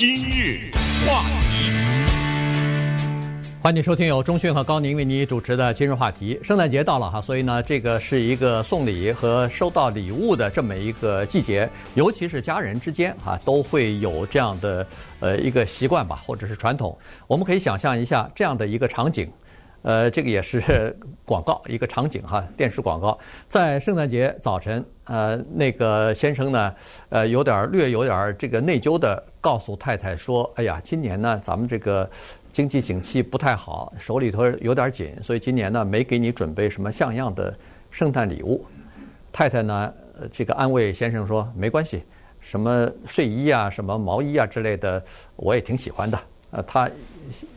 今日话题，欢迎收听由钟讯和高宁为你主持的今日话题。圣诞节到了哈，所以呢，这个是一个送礼和收到礼物的这么一个季节，尤其是家人之间哈，都会有这样的呃一个习惯吧，或者是传统。我们可以想象一下这样的一个场景。呃，这个也是 广告一个场景哈，电视广告，在圣诞节早晨，呃，那个先生呢，呃，有点略有点这个内疚的告诉太太说：“哎呀，今年呢，咱们这个经济景气不太好，手里头有点紧，所以今年呢，没给你准备什么像样的圣诞礼物。”太太呢，这个安慰先生说：“没关系，什么睡衣啊，什么毛衣啊之类的，我也挺喜欢的。”呃，他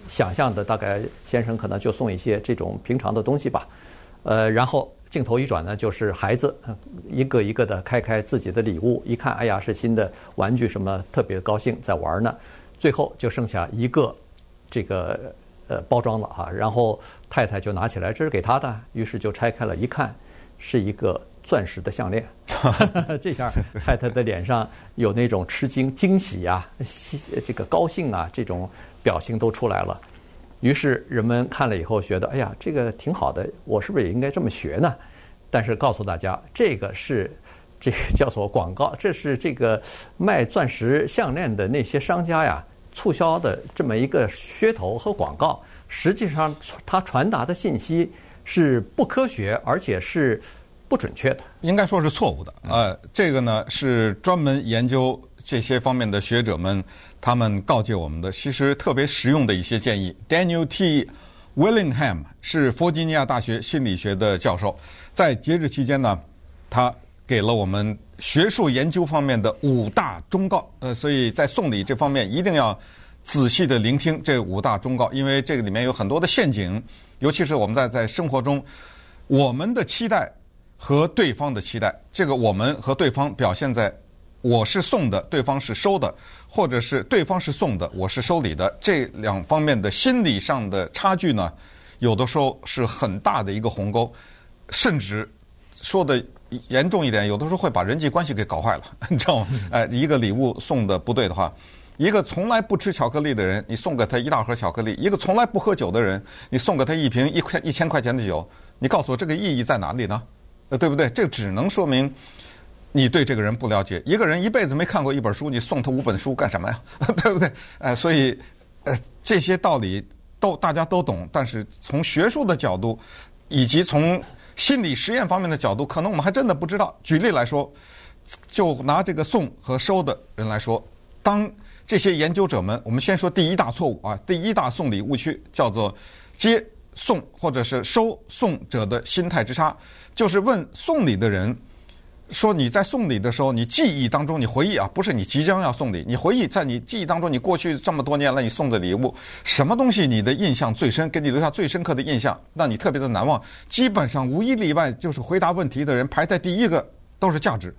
想象的大概先生可能就送一些这种平常的东西吧，呃，然后镜头一转呢，就是孩子一个一个的开开自己的礼物，一看，哎呀，是新的玩具，什么特别高兴，在玩呢。最后就剩下一个这个呃包装了哈，然后太太就拿起来，这是给他的，于是就拆开了，一看是一个。钻石的项链，这下太太的脸上有那种吃惊、惊喜呀、这个高兴啊，这种表情都出来了。于是人们看了以后觉得，哎呀，这个挺好的，我是不是也应该这么学呢？但是告诉大家，这个是这个叫做广告，这是这个卖钻石项链的那些商家呀促销的这么一个噱头和广告。实际上，它传达的信息是不科学，而且是。不准确的，应该说是错误的。呃，这个呢是专门研究这些方面的学者们，他们告诫我们的，其实特别实用的一些建议。Daniel T. Willingham 是弗吉尼亚大学心理学的教授，在节日期间呢，他给了我们学术研究方面的五大忠告。呃，所以在送礼这方面一定要仔细的聆听这五大忠告，因为这个里面有很多的陷阱，尤其是我们在在生活中，我们的期待。和对方的期待，这个我们和对方表现在我是送的，对方是收的，或者是对方是送的，我是收礼的这两方面的心理上的差距呢，有的时候是很大的一个鸿沟，甚至说的严重一点，有的时候会把人际关系给搞坏了，你知道吗？哎，一个礼物送的不对的话，一个从来不吃巧克力的人，你送给他一大盒巧克力；一个从来不喝酒的人，你送给他一瓶一块一千块钱的酒，你告诉我这个意义在哪里呢？对不对？这只能说明你对这个人不了解。一个人一辈子没看过一本书，你送他五本书干什么呀？对不对？呃，所以呃，这些道理都大家都懂，但是从学术的角度以及从心理实验方面的角度，可能我们还真的不知道。举例来说，就拿这个送和收的人来说，当这些研究者们，我们先说第一大错误啊，第一大送礼误区叫做接。送或者是收送者的心态之差，就是问送礼的人说：“你在送礼的时候，你记忆当中，你回忆啊，不是你即将要送礼，你回忆在你记忆当中，你过去这么多年了你送的礼物，什么东西你的印象最深，给你留下最深刻的印象，让你特别的难忘？基本上无一例外，就是回答问题的人排在第一个都是价值。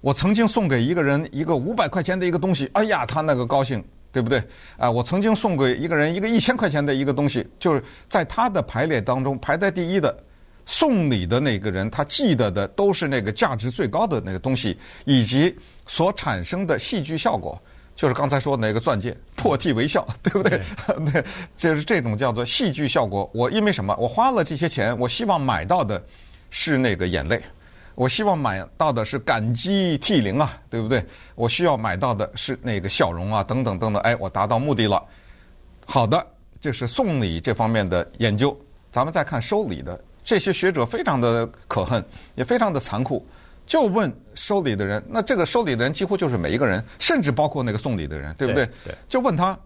我曾经送给一个人一个五百块钱的一个东西，哎呀，他那个高兴。”对不对？啊，我曾经送给一个人一个一千块钱的一个东西，就是在他的排列当中排在第一的送礼的那个人，他记得的都是那个价值最高的那个东西，以及所产生的戏剧效果，就是刚才说的那个钻戒，破涕为笑，对不对？对，就是这种叫做戏剧效果。我因为什么？我花了这些钱，我希望买到的是那个眼泪。我希望买到的是感激涕零啊，对不对？我需要买到的是那个笑容啊，等等等等。哎，我达到目的了。好的，这是送礼这方面的研究。咱们再看收礼的，这些学者非常的可恨，也非常的残酷。就问收礼的人，那这个收礼的人几乎就是每一个人，甚至包括那个送礼的人，对不对？对。对。就问他，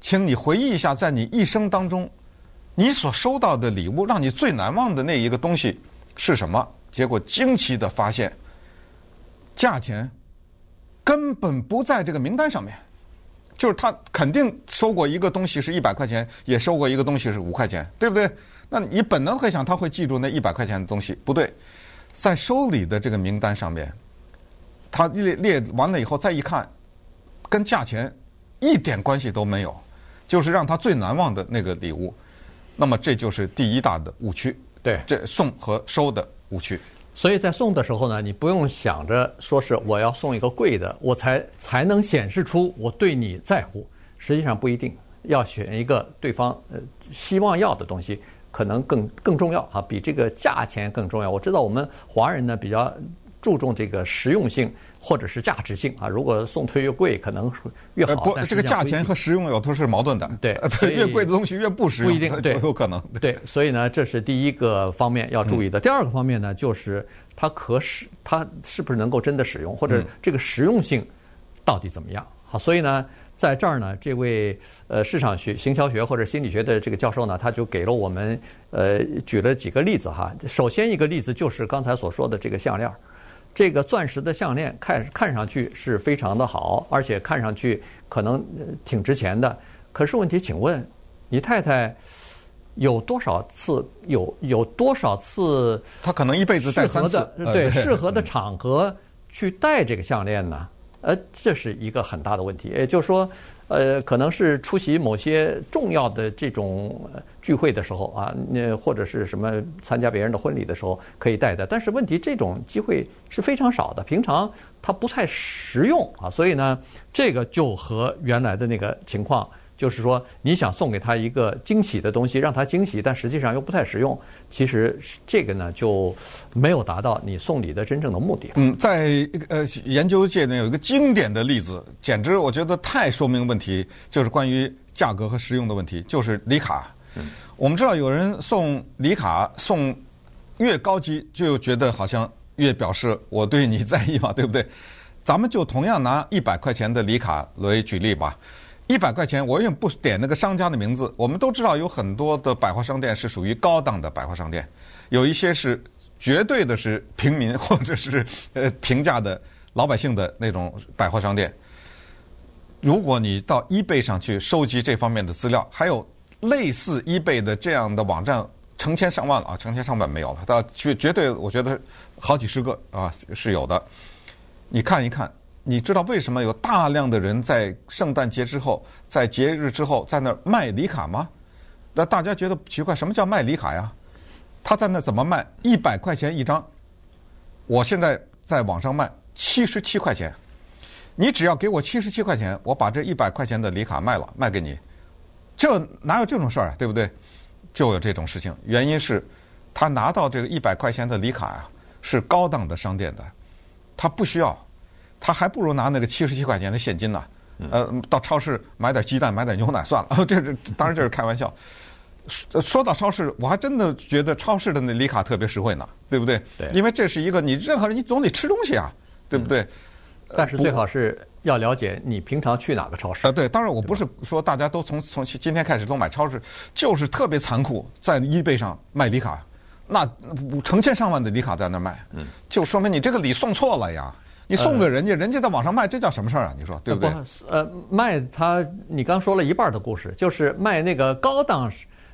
请你回忆一下，在你一生当中，你所收到的礼物，让你最难忘的那一个东西是什么？结果惊奇的发现，价钱根本不在这个名单上面，就是他肯定收过一个东西是一百块钱，也收过一个东西是五块钱，对不对？那你本能会想他会记住那一百块钱的东西，不对，在收礼的这个名单上面，他列列完了以后再一看，跟价钱一点关系都没有，就是让他最难忘的那个礼物，那么这就是第一大的误区。对，这送和收的。误区，所以在送的时候呢，你不用想着说是我要送一个贵的，我才才能显示出我对你在乎。实际上不一定，要选一个对方呃希望要的东西，可能更更重要啊，比这个价钱更重要。我知道我们华人呢比较注重这个实用性。或者是价值性啊，如果送退越贵，可能越好。不，这个价钱和实用有都是矛盾的。对，越贵的东西越不实用，不一定对，都有可能。对，所以呢，这是第一个方面要注意的。第二个方面呢，就是它可使它是不是能够真的使用，或者这个实用性到底怎么样？好，所以呢，在这儿呢，这位呃市场学、行销学或者心理学的这个教授呢，他就给了我们呃举了几个例子哈。首先一个例子就是刚才所说的这个项链。这个钻石的项链看看上去是非常的好，而且看上去可能挺值钱的。可是问题，请问你太太有多少次有有多少次？她可能一辈子戴三次。对，适合的场合去戴这个项链呢？呃，这是一个很大的问题。也就是说。呃，可能是出席某些重要的这种聚会的时候啊，那或者是什么参加别人的婚礼的时候可以带的。但是问题，这种机会是非常少的，平常它不太实用啊。所以呢，这个就和原来的那个情况。就是说，你想送给他一个惊喜的东西，让他惊喜，但实际上又不太实用。其实这个呢，就没有达到你送礼的真正的目的。嗯，在呃研究界呢，有一个经典的例子，简直我觉得太说明问题，就是关于价格和实用的问题，就是礼卡。嗯，我们知道有人送礼卡送越高级，就觉得好像越表示我对你在意嘛，对不对？咱们就同样拿一百块钱的礼卡来举例吧。一百块钱，我也不点那个商家的名字。我们都知道有很多的百货商店是属于高档的百货商店，有一些是绝对的是平民或者是呃平价的老百姓的那种百货商店。如果你到 eBay 上去收集这方面的资料，还有类似 eBay 的这样的网站，成千上万了啊，成千上万没有了，到绝绝对我觉得好几十个啊是有的。你看一看。你知道为什么有大量的人在圣诞节之后，在节日之后在那儿卖礼卡吗？那大家觉得奇怪，什么叫卖礼卡呀？他在那怎么卖？一百块钱一张，我现在在网上卖七十七块钱，你只要给我七十七块钱，我把这一百块钱的礼卡卖了，卖给你。这哪有这种事儿啊？对不对？就有这种事情，原因是他拿到这个一百块钱的礼卡呀，是高档的商店的，他不需要。他还不如拿那个七十七块钱的现金呢，呃，到超市买点鸡蛋、买点牛奶算了。这是当然这是开玩笑。说说到超市，我还真的觉得超市的那礼卡特别实惠呢，对不对？对。因为这是一个你任何人你总得吃东西啊，对不对？但是最好是要了解你平常去哪个超市。啊，对，当然我不是说大家都从从今天开始都买超市，就是特别残酷，在 eBay 上卖礼卡，那成千上万的礼卡在那卖，嗯，就说明你这个礼送错了呀。你送给人家，人家在网上卖，这叫什么事儿啊？你说对不对？呃，卖他，你刚说了一半的故事，就是卖那个高档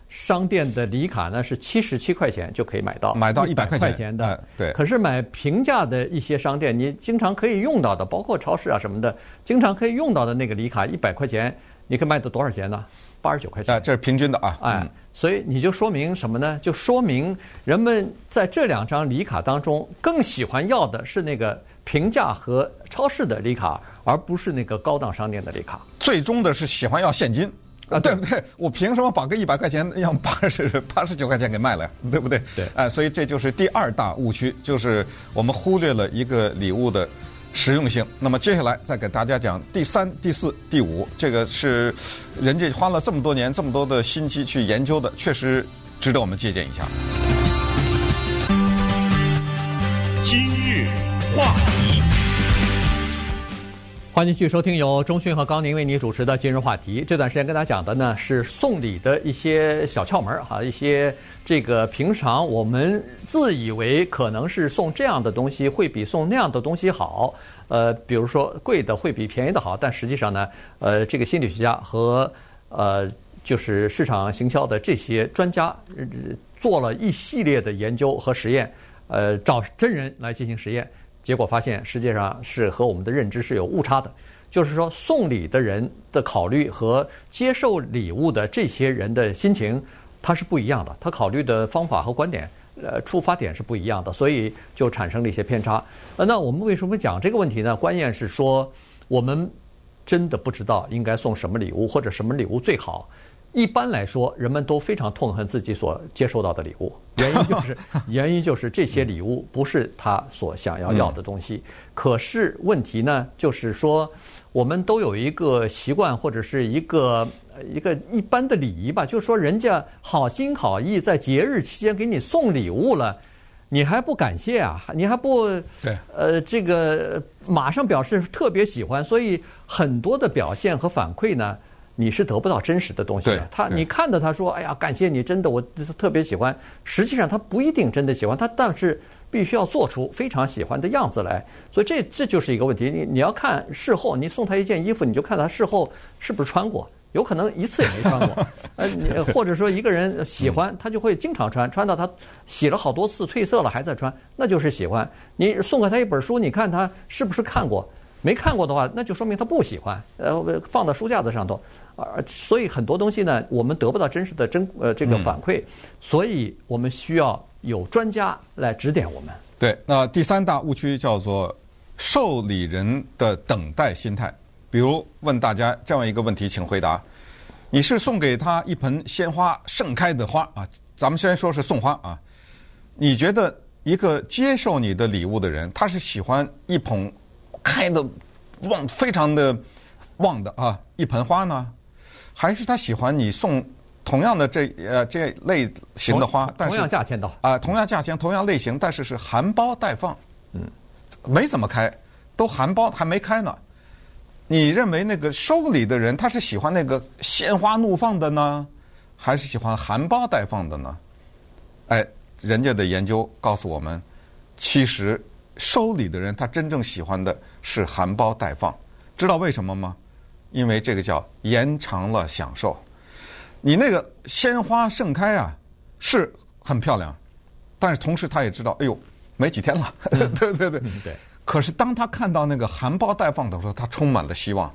商店的礼卡呢，是七十七块钱就可以买到，买到一百块钱的。对。可是买平价的一些商店，你经常可以用到的，包括超市啊什么的，经常可以用到的那个礼卡，一百块钱，你可以卖到多少钱呢？八十九块钱。这是平均的啊。哎，所以你就说明什么呢？就说明人们在这两张礼卡当中，更喜欢要的是那个。平价和超市的礼卡，而不是那个高档商店的礼卡。最终的是喜欢要现金啊，对不对？我凭什么把个一百块钱 要八十八十九块钱给卖了呀？对不对？对。哎，所以这就是第二大误区，就是我们忽略了一个礼物的实用性。那么接下来再给大家讲第三、第四、第五，这个是人家花了这么多年、这么多的心机去研究的，确实值得我们借鉴一下。今日话题，欢迎继续收听由中讯和高宁为你主持的今日话题。这段时间跟大家讲的呢是送礼的一些小窍门哈，一些这个平常我们自以为可能是送这样的东西会比送那样的东西好，呃，比如说贵的会比便宜的好，但实际上呢，呃，这个心理学家和呃就是市场行销的这些专家做了一系列的研究和实验，呃，找真人来进行实验。结果发现，实际上是和我们的认知是有误差的。就是说，送礼的人的考虑和接受礼物的这些人的心情，他是不一样的。他考虑的方法和观点呃出发点是不一样的，所以就产生了一些偏差。呃，那我们为什么讲这个问题呢？关键是说我们真的不知道应该送什么礼物，或者什么礼物最好。一般来说，人们都非常痛恨自己所接受到的礼物，原因就是 原因就是这些礼物不是他所想要要的东西。可是问题呢，就是说我们都有一个习惯或者是一个一个一般的礼仪吧，就是说人家好心好意在节日期间给你送礼物了，你还不感谢啊？你还不对呃这个马上表示特别喜欢，所以很多的表现和反馈呢。你是得不到真实的东西的。他，你看到他说：“哎呀，感谢你，真的我特别喜欢。”实际上他不一定真的喜欢他，但是必须要做出非常喜欢的样子来。所以这这就是一个问题。你你要看事后，你送他一件衣服，你就看他事后是不是穿过，有可能一次也没穿过。呃，你或者说一个人喜欢，他就会经常穿，穿到他洗了好多次褪色了还在穿，那就是喜欢。你送给他一本书，你看他是不是看过？没看过的话，那就说明他不喜欢。呃，放到书架子上头。啊，所以很多东西呢，我们得不到真实的真呃这个反馈，所以我们需要有专家来指点我们。对，那第三大误区叫做受理人的等待心态。比如问大家这样一个问题，请回答：你是送给他一盆鲜花盛开的花啊？咱们先说是送花啊。你觉得一个接受你的礼物的人，他是喜欢一捧开的旺非常的旺的啊一盆花呢？还是他喜欢你送同样的这呃这类型的花，但是同样价钱的啊，同样价钱，同样类型，但是是含苞待放，嗯，没怎么开，都含苞还没开呢。你认为那个收礼的人他是喜欢那个鲜花怒放的呢，还是喜欢含苞待放的呢？哎，人家的研究告诉我们，其实收礼的人他真正喜欢的是含苞待放，知道为什么吗？因为这个叫延长了享受，你那个鲜花盛开啊，是很漂亮，但是同时他也知道，哎呦，没几天了，嗯、对对对。对。可是当他看到那个含苞待放的时候，他充满了希望，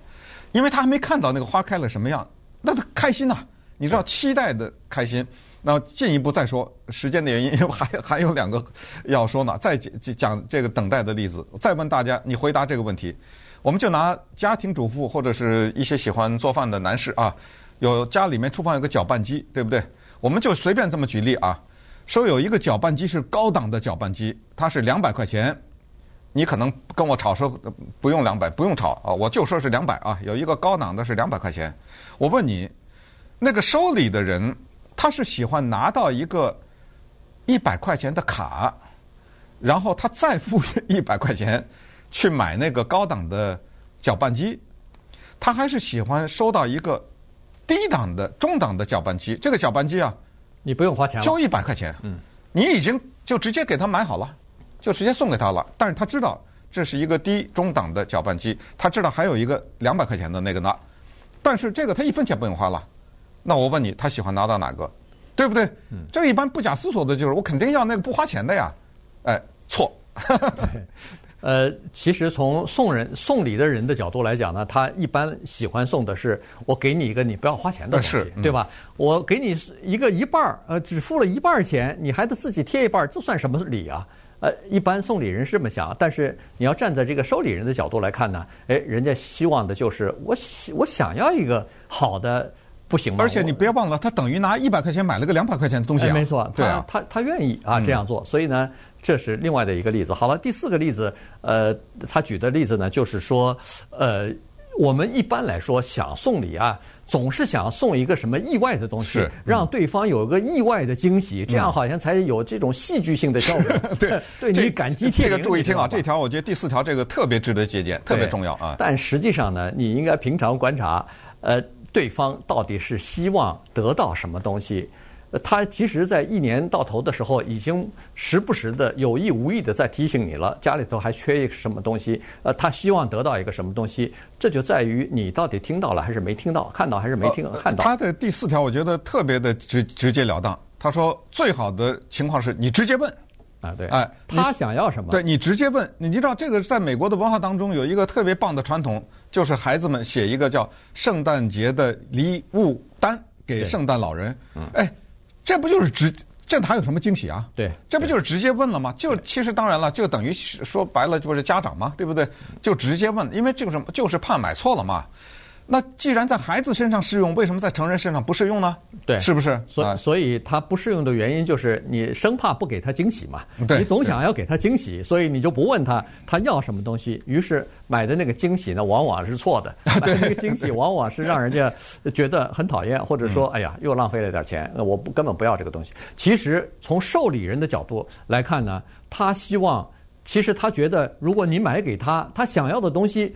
因为他还没看到那个花开了什么样，那他开心呐、啊。你知道期待的开心。那进一步再说，时间的原因，因为还 还有两个要说呢。再讲讲这个等待的例子，再问大家，你回答这个问题。我们就拿家庭主妇或者是一些喜欢做饭的男士啊，有家里面厨房有个搅拌机，对不对？我们就随便这么举例啊，说有一个搅拌机是高档的搅拌机，它是两百块钱，你可能跟我吵说不用两百，不用吵啊，我就说是两百啊。有一个高档的是两百块钱，我问你，那个收礼的人他是喜欢拿到一个一百块钱的卡，然后他再付一百块钱。去买那个高档的搅拌机，他还是喜欢收到一个低档的中档的搅拌机。这个搅拌机啊，你不用花钱了，就一百块钱。嗯，你已经就直接给他买好了，就直接送给他了。但是他知道这是一个低中档的搅拌机，他知道还有一个两百块钱的那个呢。但是这个他一分钱不用花了。那我问你，他喜欢拿到哪个？对不对？嗯，这个一般不假思索的就是我肯定要那个不花钱的呀。哎，错。呃，其实从送人送礼的人的角度来讲呢，他一般喜欢送的是我给你一个你不要花钱的东西，嗯、对吧？我给你一个一半儿，呃，只付了一半儿钱，你还得自己贴一半儿，这算什么礼啊？呃，一般送礼人是这么想，但是你要站在这个收礼人的角度来看呢，哎，人家希望的就是我我想要一个好的，不行吗？而且你别忘了，他等于拿一百块钱买了个两百块钱的东西啊。哎、没错，对啊，他他他愿意啊这样做，嗯、所以呢。这是另外的一个例子。好了，第四个例子，呃，他举的例子呢，就是说，呃，我们一般来说想送礼啊，总是想送一个什么意外的东西，让对方有个意外的惊喜，这样好像才有这种戏剧性的效果。对，对你感激涕零。这个注意听啊，这条我觉得第四条这个特别值得借鉴，特别重要啊。但实际上呢，你应该平常观察，呃，对方到底是希望得到什么东西。他其实，在一年到头的时候，已经时不时的有意无意的在提醒你了，家里头还缺一个什么东西，呃，他希望得到一个什么东西，这就在于你到底听到了还是没听到，看到还是没听看到。他的第四条，我觉得特别的直直截了当。他说，最好的情况是你直接问，啊，对，哎，他想要什么？对，你直接问。你知道这个在美国的文化当中有一个特别棒的传统，就是孩子们写一个叫圣诞节的礼物单给圣诞老人，嗯，哎。这不就是直这哪有什么惊喜啊？对，这不就是直接问了吗？就其实当然了，就等于说白了就是家长嘛，对不对？就直接问，因为这个什么就是怕买错了嘛。那既然在孩子身上适用，为什么在成人身上不适用呢？对，是不是？所以所以他不适用的原因就是你生怕不给他惊喜嘛。你总想要给他惊喜，所以你就不问他他要什么东西。于是买的那个惊喜呢，往往是错的。买的那个惊喜往往是让人家 觉得很讨厌，或者说，哎呀，又浪费了点钱，我不根本不要这个东西。其实从受礼人的角度来看呢，他希望，其实他觉得，如果你买给他他想要的东西。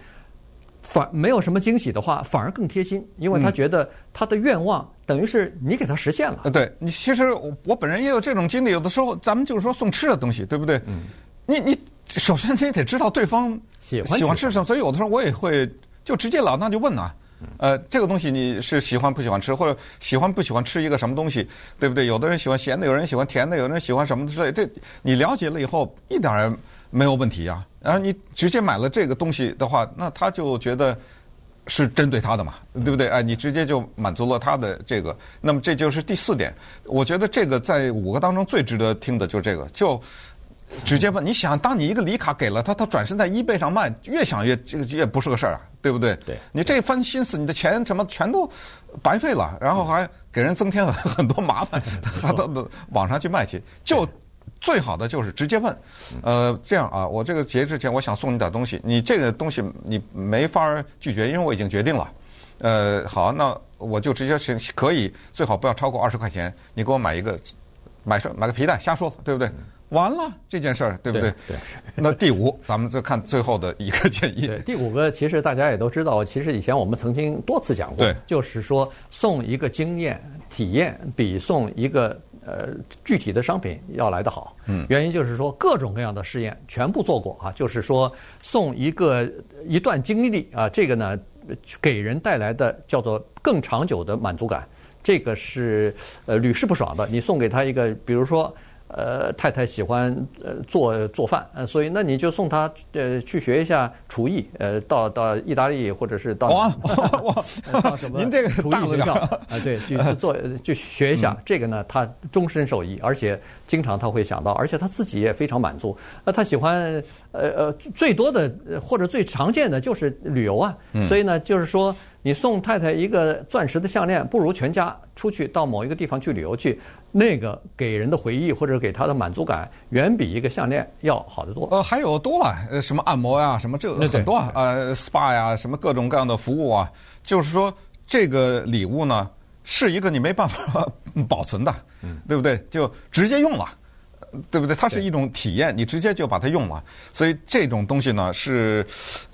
反没有什么惊喜的话，反而更贴心，因为他觉得他的愿望等于是你给他实现了。对你其实我我本人也有这种经历，有的时候咱们就是说送吃的东西，对不对？嗯。你你首先你也得知道对方喜欢喜欢吃什么，所以有的时候我也会就直接老那就问啊，呃，这个东西你是喜欢不喜欢吃，或者喜欢不喜欢吃一个什么东西，对不对？有的人喜欢咸的，有人喜欢甜的，有人喜欢什么之类，这你了解了以后一点儿没有问题啊。然后你直接买了这个东西的话，那他就觉得是针对他的嘛，对不对？哎，你直接就满足了他的这个。那么这就是第四点，我觉得这个在五个当中最值得听的就是这个，就直接问。你想，当你一个礼卡给了他，他转身在 eBay 上卖，越想越这个越不是个事儿啊，对不对？对。你这番心思，你的钱什么全都白费了，然后还给人增添了很多麻烦，他到网上去卖去，就。最好的就是直接问，呃，这样啊，我这个节日之前我想送你点东西，你这个东西你没法拒绝，因为我已经决定了。呃，好，那我就直接是可以，最好不要超过二十块钱，你给我买一个，买双买个皮带，瞎说，对不对？完了这件事儿，对不对？对。对那第五，咱们再看最后的一个建议。对，第五个其实大家也都知道，其实以前我们曾经多次讲过，对，就是说送一个经验体验比送一个。呃，具体的商品要来得好，嗯，原因就是说各种各样的试验全部做过啊，就是说送一个一段经历啊，这个呢给人带来的叫做更长久的满足感，这个是呃屡试不爽的。你送给他一个，比如说。呃，太太喜欢呃做做饭，呃，所以那你就送她呃去学一下厨艺，呃，到到意大利或者是到 哇哇到什么您这个厨艺学校啊，对，去做去学一下，这个呢，他终身受益，而且经常他会想到，而且他自己也非常满足。那他喜欢呃呃最多的或者最常见的就是旅游啊，所以呢，就是说。你送太太一个钻石的项链，不如全家出去到某一个地方去旅游去，那个给人的回忆或者给他的满足感，远比一个项链要好得多。呃，还有多了，呃，什么按摩呀，什么这个很多啊，呃，SPA 呀，什么各种各样的服务啊，就是说这个礼物呢，是一个你没办法 保存的，嗯，对不对？就直接用了。对不对？它是一种体验，你直接就把它用了。所以这种东西呢，是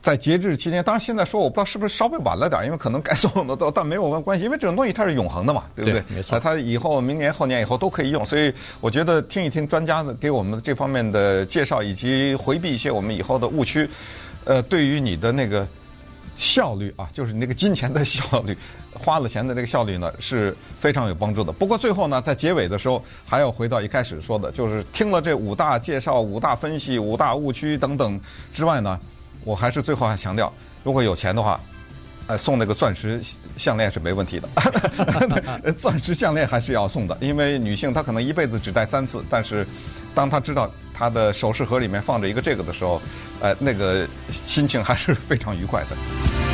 在节日期间。当然现在说，我不知道是不是稍微晚了点，因为可能该送的都，但没有关系，因为这种东西它是永恒的嘛，对不对？对，没错。它以后明年、后年以后都可以用。所以我觉得听一听专家的给我们这方面的介绍，以及回避一些我们以后的误区，呃，对于你的那个。效率啊，就是你那个金钱的效率，花了钱的这个效率呢，是非常有帮助的。不过最后呢，在结尾的时候，还要回到一开始说的，就是听了这五大介绍、五大分析、五大误区等等之外呢，我还是最后还强调，如果有钱的话，呃，送那个钻石项链是没问题的。钻石项链还是要送的，因为女性她可能一辈子只戴三次，但是当她知道他的首饰盒里面放着一个这个的时候，呃，那个心情还是非常愉快的。